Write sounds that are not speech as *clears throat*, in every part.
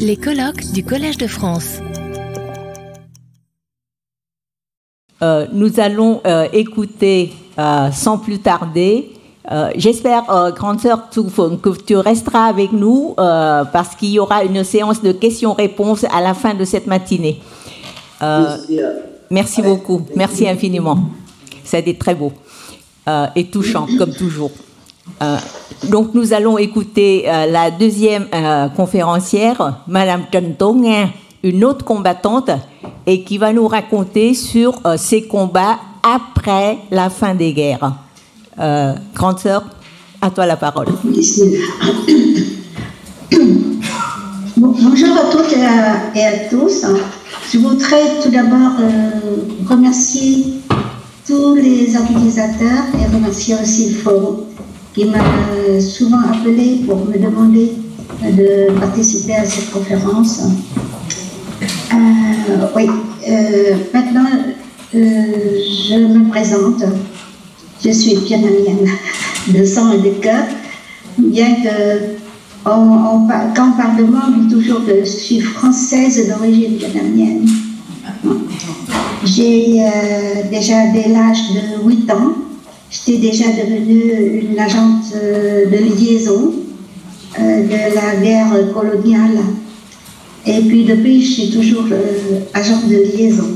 Les colloques du Collège de France. Euh, nous allons euh, écouter euh, sans plus tarder. J'espère, grande sœur, que tu resteras avec nous parce qu'il y aura une séance de questions-réponses à la fin de cette matinée. Merci beaucoup, merci infiniment. Ça a été très beau et touchant, comme toujours. Euh, donc nous allons écouter euh, la deuxième euh, conférencière, Madame Tentong, une autre combattante, et qui va nous raconter sur ses combats après la fin des guerres. Grande sœur, à toi la parole. Bon, bonjour à toutes et à, et à tous. Je voudrais tout d'abord remercier tous les organisateurs et remercier aussi le forum qui m'a souvent appelé pour me demander de participer à cette conférence. Euh, oui, euh, maintenant euh, je me présente. Je suis vietnamienne *laughs* de sang et de cœur, bien que quand on parle de moi, on dit toujours que je suis française d'origine vietnamienne. J'ai euh, déjà dès l'âge de 8 ans, j'étais déjà devenue une agente euh, de liaison euh, de la guerre coloniale. Et puis depuis, je suis toujours euh, agente de liaison.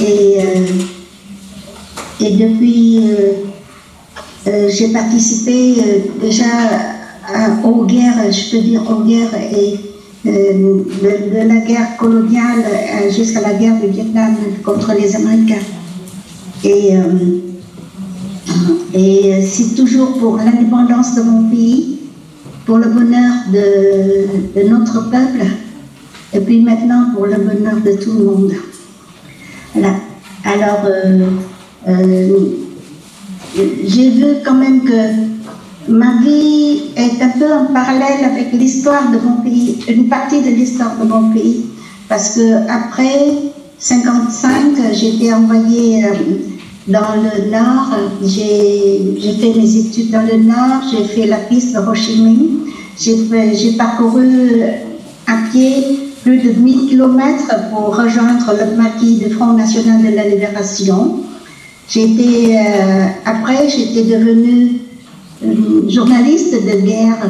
Et, et depuis, j'ai participé déjà aux guerres, je peux dire aux guerres et de, de la guerre coloniale jusqu'à la guerre du Vietnam contre les Américains. Et, et euh, c'est toujours pour l'indépendance de mon pays, pour le bonheur de, notre peuple, et puis maintenant pour le bonheur de tout le monde. Voilà. Alors, euh, euh, j'ai vu quand même que ma vie est un peu en parallèle avec l'histoire de mon pays, une partie de l'histoire de mon pays, parce que après 55, j'ai été envoyée euh, dans le Nord, j'ai fait mes études dans le Nord, j'ai fait la piste de Ho j'ai parcouru à pied plus de 1000 km pour rejoindre le maquis du Front National de la Libération. J'étais, euh, après, j'étais devenue journaliste de guerre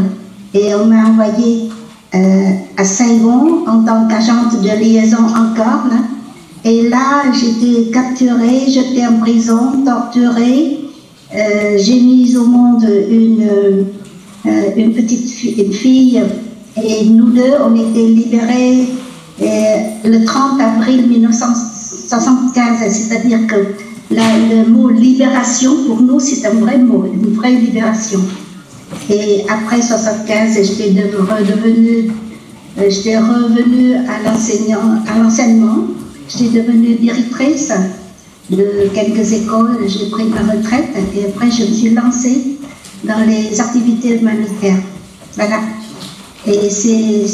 et on m'a envoyée euh, à Saigon en tant qu'agente de liaison encore. là. Et là, j'étais capturée, jetée en prison, torturée. Euh, J'ai mis au monde une, euh, une petite une fille et nous deux, on était libérés euh, le 30 avril 1975, c'est-à-dire que le mot libération, pour nous, c'est un vrai mot, une vraie libération. Et après 75, j'étais de- redevenue, j'étais revenue à l'enseignement. J'étais devenue directrice de quelques écoles. J'ai pris ma retraite et après, je me suis lancée dans les activités humanitaires. Voilà. Et c'est-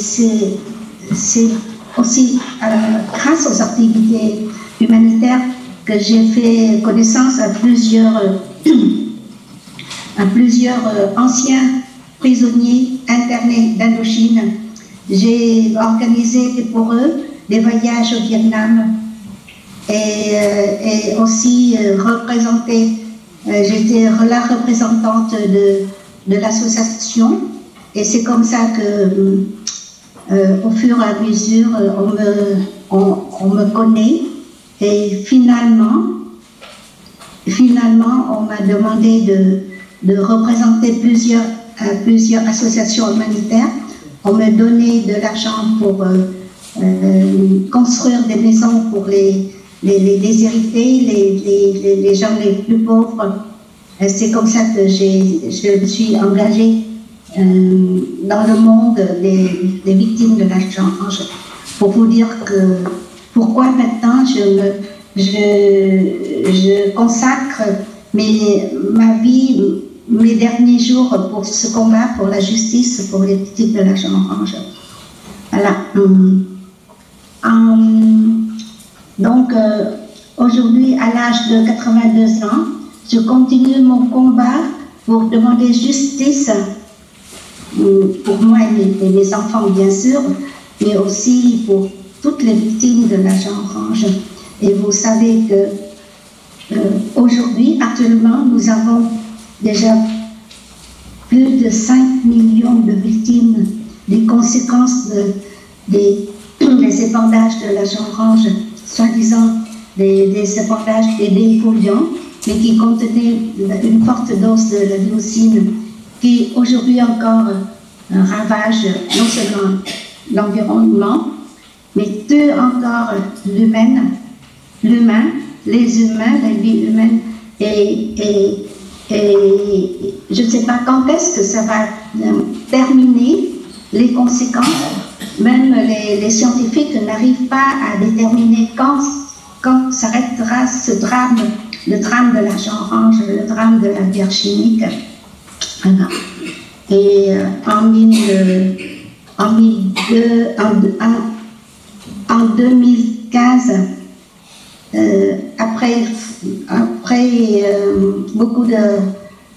aussi euh, grâce aux activités humanitaires que j'ai fait connaissance à plusieurs, *clears throat* à plusieurs euh, anciens prisonniers internés d'Indochine. J'ai organisé pour eux des voyages au Vietnam et, euh, aussi euh, représenté, euh, j'étais la représentante de, de l'association et c'est comme ça que au fur et à mesure, on me, on, me connaît et finalement, finalement, on m'a demandé de, de représenter plusieurs, plusieurs associations humanitaires. On m'a donné de l'argent pour construire des maisons pour les, les, déshérités, les, les, les, gens les plus pauvres. Et C'est comme ça que je me suis engagée euh, dans le monde des, victimes de l'argent. Pour vous dire que pourquoi maintenant je, me, je, je consacre mes, ma vie, mes derniers jours pour ce combat, pour la justice, pour les victimes de l'argent orange. Voilà. Hum. Hum. Donc, euh, aujourd'hui, à l'âge de 82 ans, je continue mon combat pour demander justice pour moi et mes, enfants, bien sûr, mais aussi pour toutes les victimes de l'agent orange. Et vous savez que euh, aujourd'hui, actuellement, nous avons déjà plus de 5 millions de victimes des conséquences des, *coughs* des épandages de l'agent orange, soi-disant des, des épandages des défoliants, mais qui contenaient une forte dose de la dioxine qui aujourd'hui encore ravage non seulement l'environnement, mais tue encore l'humain, l'humain, les humains, la vie humaine. Et, et, je ne sais pas quand est-ce que ça va terminer les conséquences. Même les, scientifiques n'arrivent pas à déterminer quand, quand s'arrêtera ce drame, le drame de l'argent orange, le drame de la bière chimique. Et euh, en, en, en, 2015, euh, après, après euh, beaucoup de,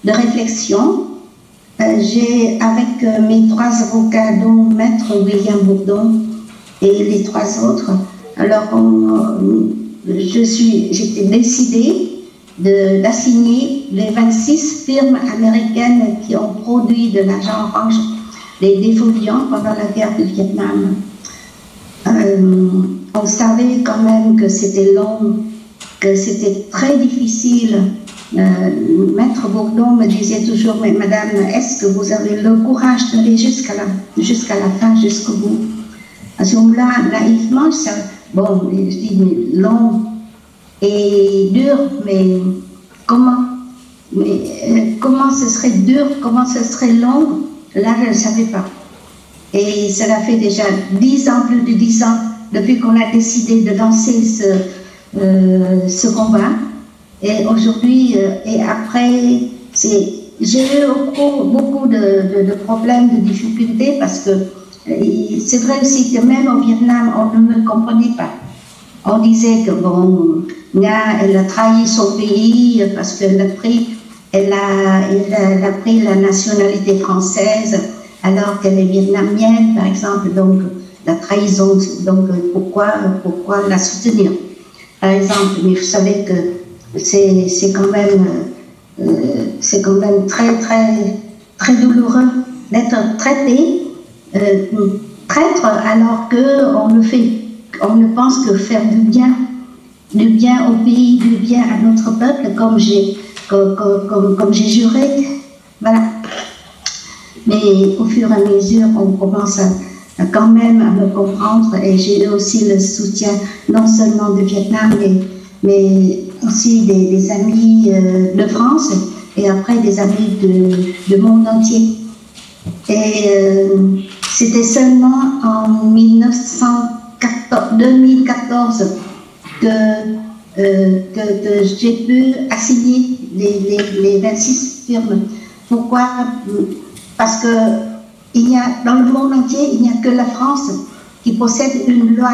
de réflexions, j'ai, avec mes trois avocats, dont Maître William Bourdon et les trois autres, alors je suis, j'étais décidée d'assigner les 26 firmes américaines qui ont produit de l'argent orange, des défoliants pendant la guerre du Vietnam. Euh, on savait quand même que c'était long, que c'était très difficile. Euh, Maître Bourdon me disait toujours, mais madame, est-ce que vous avez le courage d'aller jusqu'à la, fin, jusqu'au bout? À ce moment-là, naïvement, ça, bon, je dis, mais long, et dur, mais comment? Euh, comment ce serait dur, comment ce serait long, là je ne savais pas. Et cela fait déjà dix ans, plus de dix ans, depuis qu'on a décidé de lancer ce, euh, ce combat. Et aujourd'hui, euh, et après, j'ai eu beaucoup de, problèmes, de difficultés, parce que c'est vrai aussi que même au Vietnam, on ne me comprenait pas. On disait que bon, elle a trahi son pays parce qu'elle a pris, elle a, elle a, pris la nationalité française alors qu'elle est vietnamienne, par exemple. Donc, la trahison, donc pourquoi, pourquoi la soutenir? Par exemple, mais vous savez que c'est quand même, euh, c'est quand même très, très, très douloureux d'être traité euh, traître alors qu'on ne fait, on pense que faire du bien du bien au pays, du bien à notre peuple, comme j'ai comme, comme, juré. Voilà. Mais au fur et à mesure, on commence quand même à me comprendre et j'ai aussi le soutien non seulement du Vietnam, mais, mais aussi des, amis euh, de France et après des amis du monde entier. Et euh, c'était seulement en 1914, 2014 que, euh, que, j'ai pu assigner les, les, 26 firmes. Pourquoi? Parce que il y a, dans le monde entier, il n'y a que la France qui possède une loi,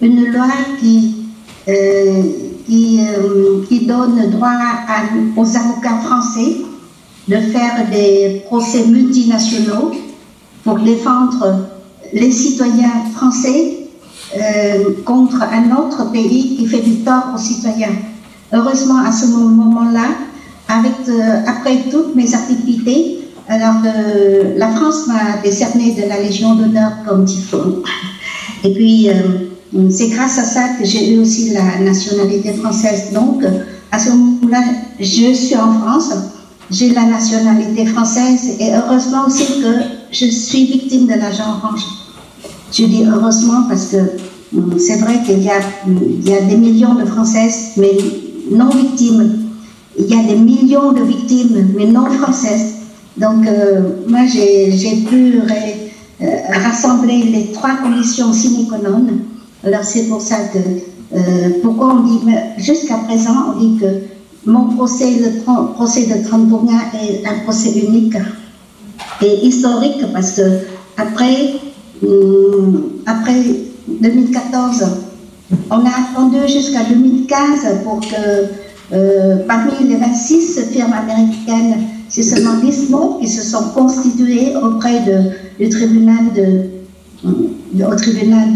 une loi qui, euh, qui, euh, qui, donne droit aux avocats français de faire des procès multinationaux pour défendre les citoyens français euh, contre un autre pays qui fait du tort aux citoyens. Heureusement, à ce moment-là, euh, après toutes mes activités, alors euh, la France m'a décerné de la Légion d'honneur comme typhon. Et puis, c'est grâce à ça que j'ai eu aussi la nationalité française. Donc, à ce moment-là, je suis en France, j'ai la nationalité française et heureusement aussi que je suis victime de l'agent orange. Je dis heureusement parce que hum, c'est vrai qu'il y, a des millions de Françaises, mais non victimes. Il y a des millions de victimes, mais non françaises. Donc, euh, moi, j'ai pu euh, rassembler les trois conditions sine qua non. Alors, c'est pour ça que, euh, pourquoi on dit, jusqu'à présent, on dit que mon procès, le procès de Tramponia est un procès unique et historique parce que après, Hum, après 2014, on a attendu jusqu'à 2015 pour que euh, parmi les 26 firmes américaines, c'est seulement 19 qui se sont constitués auprès de, du tribunal de, au tribunal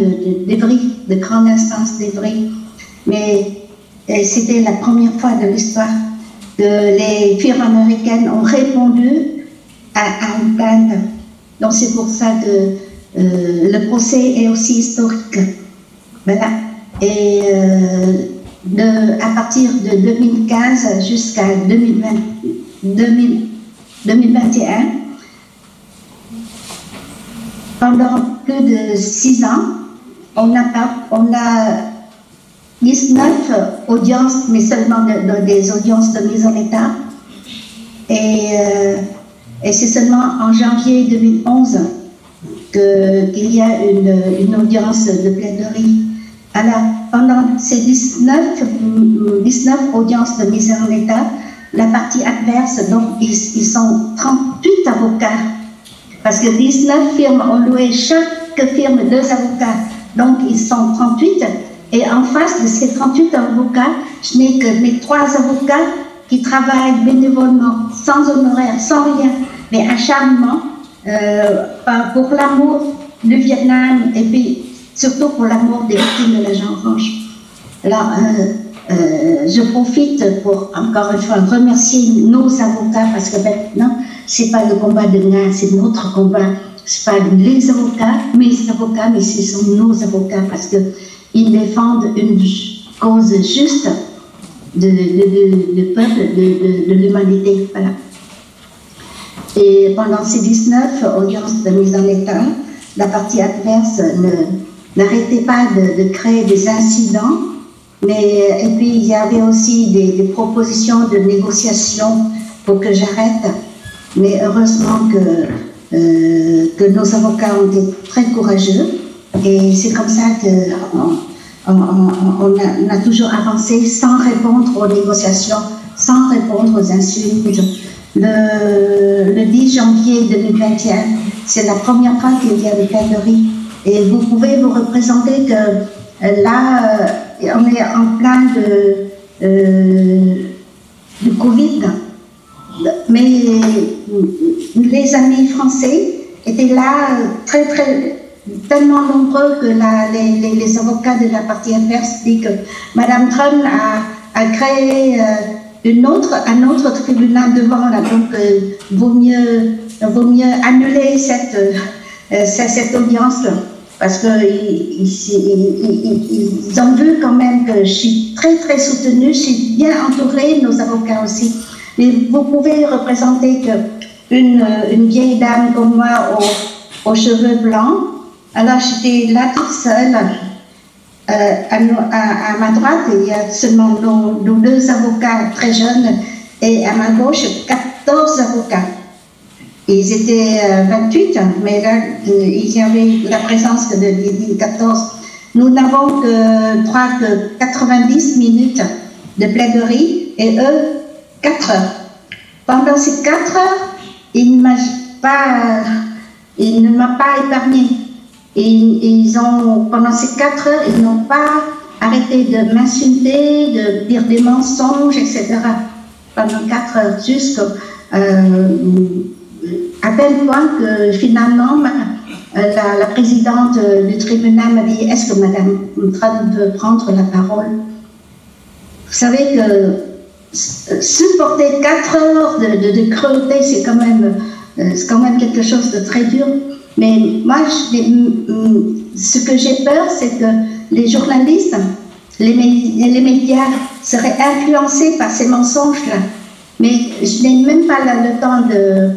d'Evry, de, de, grande instance d'Evry. Mais c'était la première fois de l'histoire que les firmes américaines ont répondu à, un une Donc c'est pour ça que euh, le procès est aussi historique. Voilà. Et euh, de, à partir de 2015 jusqu'à 2021, pendant plus de six ans, on a, on a 19 audiences, mais seulement des audiences de mise en état. Et, euh, c'est seulement en janvier 2011 qu'il y a une, audience de plaidoirie. Alors, pendant ces 19, 19 audiences de mise en état, la partie adverse, donc ils, ils sont 38 avocats, parce que 19 firmes ont loué chaque firme deux avocats, donc ils sont 38 et en face de ces 38 avocats, je n'ai que mes trois avocats qui travaillent bénévolement, sans honoraire, sans rien, mais acharnement, euh, pour l'amour du Vietnam et puis surtout pour l'amour des victimes de la Jean Orange. Alors, euh, euh, je profite pour encore une fois remercier nos avocats parce que maintenant, c'est pas le combat de Nga, c'est notre combat. C'est pas les avocats, mes avocats, mais ce sont nos avocats parce que ils défendent une cause juste de, de, peuple, de, l'humanité. Voilà. Et pendant ces 19 audiences de mise en état, la partie adverse n'arrêtait pas de, créer des incidents, mais et puis il y avait aussi des, propositions de négociation pour que j'arrête. Mais heureusement que, euh, que nos avocats ont été très courageux et c'est comme ça qu'on on, a, toujours avancé sans répondre aux négociations, sans répondre aux insultes. Le, 10 janvier 2021, c'est la première fois qu'il y a des galeries. Et vous pouvez vous représenter que euh, là, on est en plein de, euh, du Covid. Mais les amis français étaient là très, très tellement nombreux que les, avocats de la partie adverse disent que Mme Trump a, a créé euh, une autre, un autre tribunal devant là, donc euh, vaut, mieux, vaut mieux annuler cette, euh, cette, audience parce qu'ils ils, ont vu quand même que je suis très très soutenue, je suis bien entourée, nos avocats aussi. Mais vous pouvez représenter que une, une vieille dame comme moi aux, aux cheveux blancs, alors j'étais là toute seule. Euh, à, ma droite, il y a seulement nos, deux avocats très jeunes et à ma gauche, 14 avocats. Ils étaient 28, euh, mais là, euh, il y avait la présence de 14. Nous n'avons que, 3, que 90 minutes de plaidoirie et eux, 4 heures. Pendant ces 4 heures, il, ne m'a pas épargné. Ils ont, pendant ces quatre heures, ils n'ont pas arrêté de m'insulter, de dire des mensonges, etc. Pendant quatre heures, jusqu'à euh, à tel point que finalement, euh, la, présidente du tribunal m'a dit Est-ce que Madame Trump veut prendre la parole? Vous savez que supporter quatre heures de, de, cruauté, c'est quand, même, euh, quand même quelque chose de très dur. Mais moi, ce que j'ai peur, c'est que les journalistes, les, médias seraient influencés par ces mensonges-là. Mais je n'ai même pas le temps de,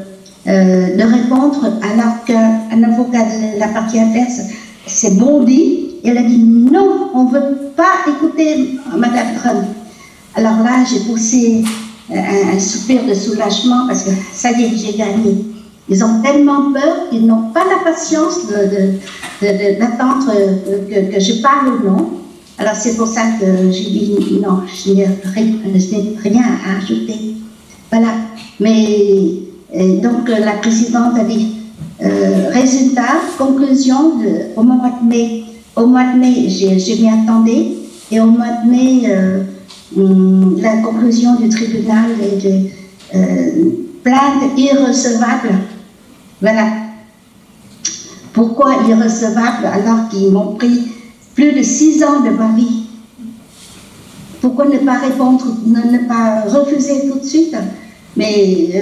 euh, de répondre alors qu'un avocat de la partie adverse s'est bondi. Elle a dit non, on ne veut pas écouter Madame Trump. Alors là, j'ai poussé un, un soupir de soulagement parce que ça y est, j'ai gagné. Ils ont tellement peur qu'ils n'ont pas la patience d'attendre que, que, je parle ou non. Alors c'est pour ça que j'ai dit non, je n'ai rien à ajouter. Voilà. Mais donc la présidente a dit euh, résultat, conclusion au mois de mai. Au mois de mai, je m'y attendais. Et au mois de mai, euh, hum, la conclusion du tribunal est de, euh, plainte irrecevable. Voilà. Pourquoi irrecevable alors qu'ils m'ont pris plus de six ans de ma vie? Pourquoi ne pas répondre, ne, pas refuser tout de suite? Mais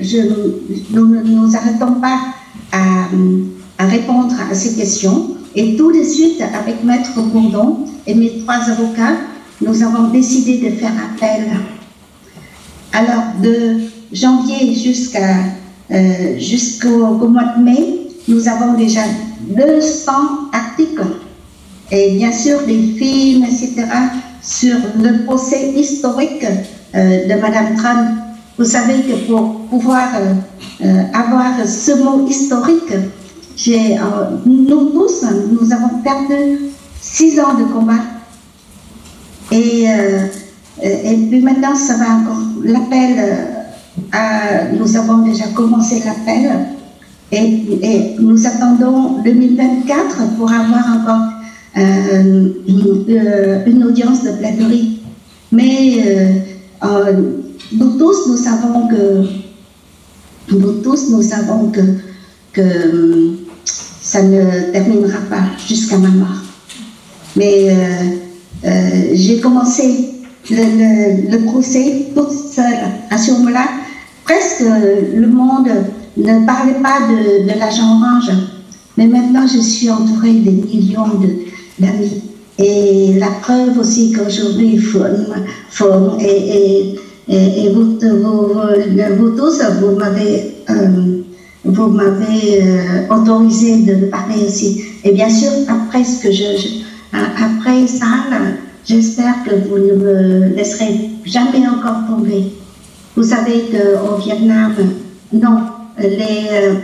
je, nous ne nous arrêtons pas à, répondre à ces questions. Et tout de suite, avec Maître Bourdon et mes trois avocats, nous avons décidé de faire appel. Alors, de janvier euh, jusqu'au mois de mai, nous avons déjà 200 articles et bien sûr des films, etc., sur le procès historique euh, de Madame Trump. Vous savez que pour pouvoir euh, avoir ce mot historique, nous tous, nous avons perdu six ans de combat. Et, et puis maintenant, ça va encore. L'appel nous avons déjà commencé l'appel et, nous attendons 2024 pour avoir encore euh, euh, une, audience de plaidoirie. Mais euh, nous tous, nous savons que nous que, que ça ne terminera pas jusqu'à ma mort. Mais j'ai commencé le, procès toute seule à ce moment-là presque le monde ne parlait pas de, l'agent orange. Mais maintenant, je suis entourée de millions d'amis. Et la preuve aussi qu'aujourd'hui, et, et, vous, tous, vous m'avez euh, vous euh, autorisé de parler aussi. Et bien sûr, après ce que je, après ça, j'espère que vous ne me laisserez jamais encore tomber. Vous savez qu'au Vietnam, non, les, euh,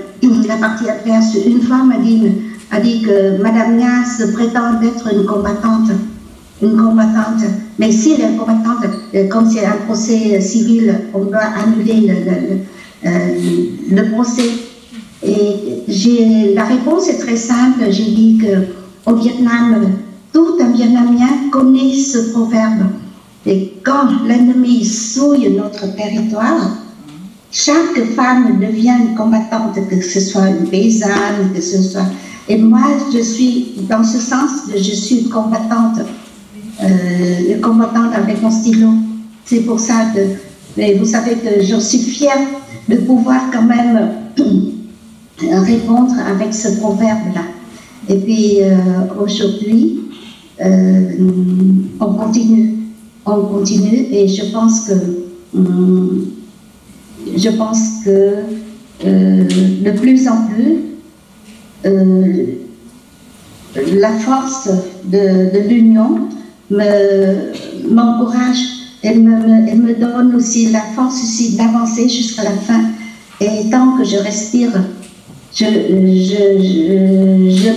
la partie adverse, une femme a dit, a dit que Madame Nias prétend être une combattante. Une combattante. Mais si elle est combattante, euh, comme c'est un procès civil, on doit annuler le, le, euh, procès. Et la réponse est très simple. J'ai dit qu'au Vietnam, tout un Vietnamien connaît ce proverbe. Et quand l'ennemi souille notre territoire, chaque femme devient une combattante, que ce soit une paysanne, que ce soit... Et moi, je suis, dans ce sens, je suis une combattante, euh, combattante avec mon stylo. C'est pour ça que, mais vous savez que je suis fière de pouvoir quand même répondre avec ce proverbe-là. Et puis euh, aujourd'hui, euh, on continue on continue et je pense que je pense que euh, de plus en plus euh, la force de, l'union m'encourage et me, donne aussi la force d'avancer jusqu'à la fin. Et tant que je respire, je,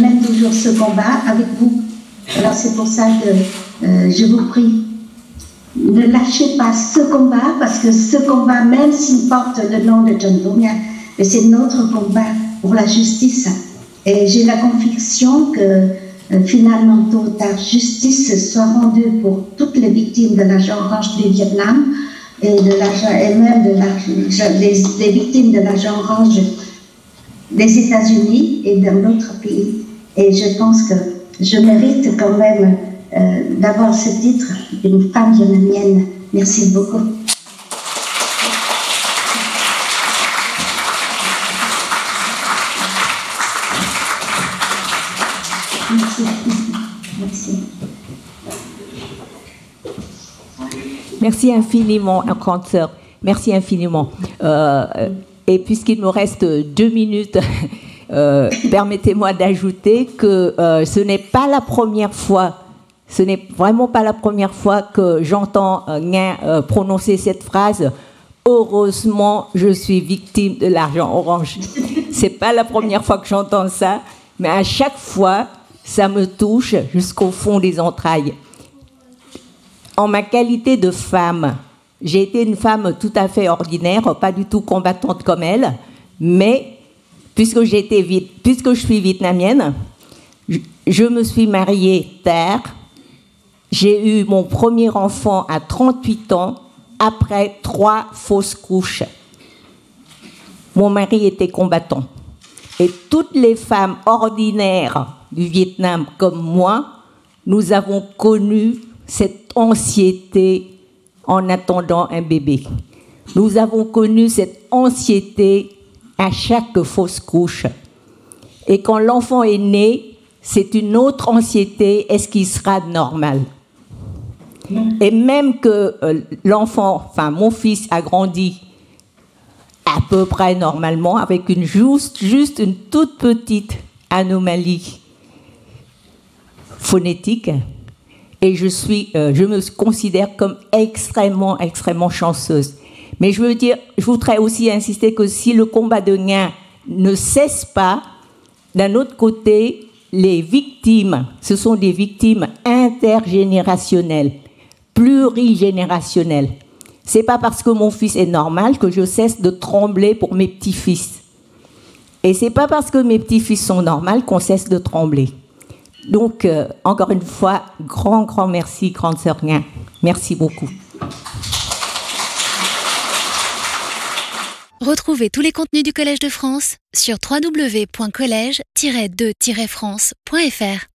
mène toujours ce combat avec vous. Alors c'est pour ça que euh, je vous prie ne lâchez pas ce combat, parce que ce combat, même s'il porte le nom de John mais c'est notre combat pour la justice. Et j'ai la conviction que euh, finalement, tôt justice soit rendue pour toutes les victimes de l'agent orange du Vietnam et, de et même de des, victimes de l'agent orange des États-Unis et dans d'autres pays. Et je pense que je mérite quand même euh, d'avoir ce titre d'une femme vietnamienne. Merci beaucoup. Merci infiniment, grande sœur. Merci infiniment. Euh, et puisqu'il me reste deux minutes, *laughs* euh, permettez-moi d'ajouter que ce n'est pas la première fois ce n'est vraiment pas la première fois que j'entends euh, euh, prononcer cette phrase. Heureusement, je suis victime de l'argent orange. *laughs* C'est pas la première fois que j'entends ça, mais à chaque fois, ça me touche jusqu'au fond des entrailles. En ma qualité de femme, j'ai été une femme tout à fait ordinaire, pas du tout combattante comme elle, mais puisque, je suis vietnamienne, je me suis mariée terre j'ai eu mon premier enfant à 38 ans après trois fausses couches. mon mari était combattant. Et toutes les femmes ordinaires du Vietnam comme moi, nous avons connu cette anxiété en attendant un bébé. Nous avons connu cette anxiété à chaque fausse couche. Et quand l'enfant est né, c'est une autre anxiété. Est-ce qu'il sera normal? Et même que euh, l'enfant, enfin mon fils a grandi à peu près normalement avec une juste, juste une toute petite anomalie phonétique. Et je, suis, euh, je me considère comme extrêmement, extrêmement chanceuse. Mais je veux dire, je voudrais aussi insister que si le combat de Nien ne cesse pas, d'un autre côté, les victimes, ce sont des victimes intergénérationnelles, plurigénérationnelles. C'est pas parce que mon fils est normal que je cesse de trembler pour mes petits-fils. Et c'est pas parce que mes petits-fils sont normaux qu'on cesse de trembler. Donc, euh, encore une fois, grand, grand merci, grande sœur Nien. Merci beaucoup. Retrouvez tous les contenus du Collège de France sur www.colège-2-france.fr.